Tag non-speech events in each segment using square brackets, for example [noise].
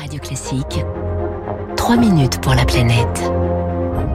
Radio Classique, 3 minutes pour la planète.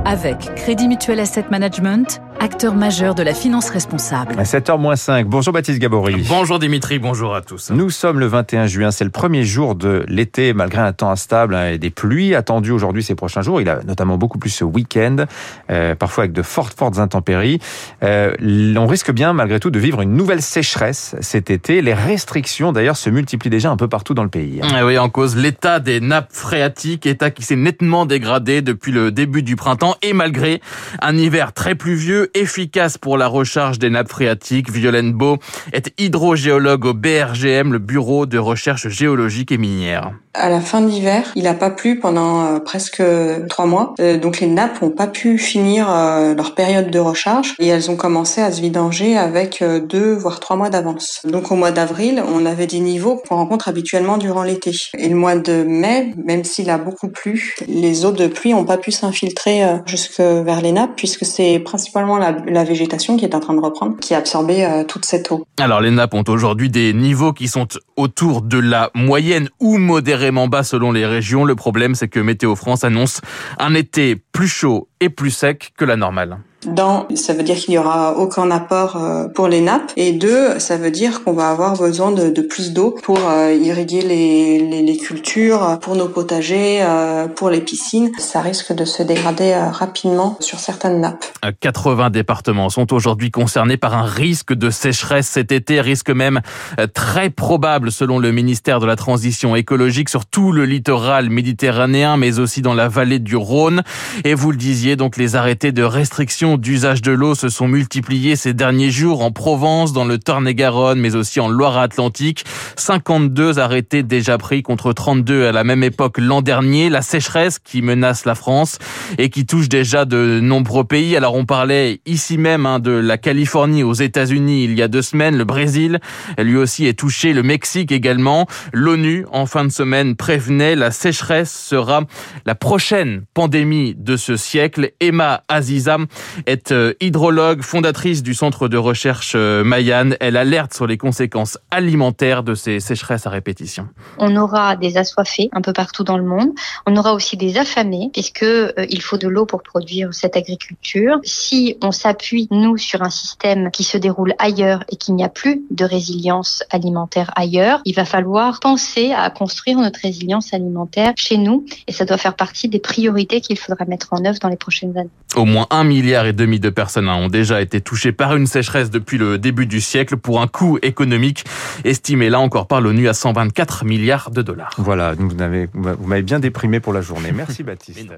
Avec Crédit Mutuel Asset Management, acteur majeur de la finance responsable. À 7h-5. Bonjour Baptiste Gabory. Bonjour Dimitri, bonjour à tous. Nous sommes le 21 juin, c'est le premier jour de l'été, malgré un temps instable hein, et des pluies attendues aujourd'hui ces prochains jours. Il a notamment beaucoup plus ce week-end, euh, parfois avec de fortes, fortes intempéries. Euh, on risque bien, malgré tout, de vivre une nouvelle sécheresse cet été. Les restrictions, d'ailleurs, se multiplient déjà un peu partout dans le pays. Hein. oui, en cause l'état des nappes phréatiques, état qui s'est nettement dégradé depuis le début du printemps et malgré un hiver très pluvieux efficace pour la recharge des nappes phréatiques. Violaine Beau est hydrogéologue au BRGM, le Bureau de recherche géologique et minière. À la fin de l'hiver, il n'a pas plu pendant euh, presque trois mois, euh, donc les nappes n'ont pas pu finir euh, leur période de recharge et elles ont commencé à se vidanger avec deux voire trois mois d'avance. Donc au mois d'avril, on avait des niveaux qu'on rencontre habituellement durant l'été. Et le mois de mai, même s'il a beaucoup plu, les eaux de pluie n'ont pas pu s'infiltrer jusque vers les nappes puisque c'est principalement la, végétation qui est en train de reprendre, qui a absorbé toute cette eau. Alors les nappes ont aujourd'hui des niveaux qui sont autour de la moyenne ou modérée bas selon les régions. Le problème, c'est que Météo France annonce un été plus chaud et plus sec que la normale. Dans, ça veut dire qu'il n'y aura aucun apport euh, pour les nappes. Et deux, ça veut dire qu'on va avoir besoin de, plus d'eau pour euh, irriguer les, les, les, cultures, pour nos potagers, euh, pour les piscines. Ça risque de se dégrader rapidement sur certaines nappes. 80 départements sont aujourd'hui concernés par un risque de sécheresse cet été, risque même très probable selon le ministère de la Transition écologique sur tout le littoral méditerranéen, mais aussi dans la vallée du Rhône. Et vous le disiez, donc les arrêtés de restriction d'usage de l'eau se sont multipliés ces derniers jours en Provence, dans le Tarn-et-Garonne, mais aussi en Loire-Atlantique. 52 arrêtés déjà pris contre 32 à la même époque l'an dernier. La sécheresse qui menace la France et qui touche déjà de nombreux pays. Alors on parlait ici même hein, de la Californie aux États-Unis il y a deux semaines. Le Brésil, lui aussi, est touché. Le Mexique également. L'ONU, en fin de semaine, prévenait la sécheresse sera la prochaine pandémie de ce siècle. Emma Aziza est euh, hydrologue, fondatrice du centre de recherche euh, Mayenne. Elle alerte sur les conséquences alimentaires de ces sécheresses à répétition. On aura des assoiffés un peu partout dans le monde. On aura aussi des affamés puisque euh, il faut de l'eau pour produire cette agriculture. Si on s'appuie nous sur un système qui se déroule ailleurs et qu'il n'y a plus de résilience alimentaire ailleurs, il va falloir penser à construire notre résilience alimentaire chez nous et ça doit faire partie des priorités qu'il faudra mettre en œuvre dans les prochaines années. Au moins un milliard et demi de personnes ont déjà été touchées par une sécheresse depuis le début du siècle pour un coût économique estimé là encore par l'ONU à 124 milliards de dollars. Voilà, vous m'avez bien déprimé pour la journée. Merci [laughs] Baptiste.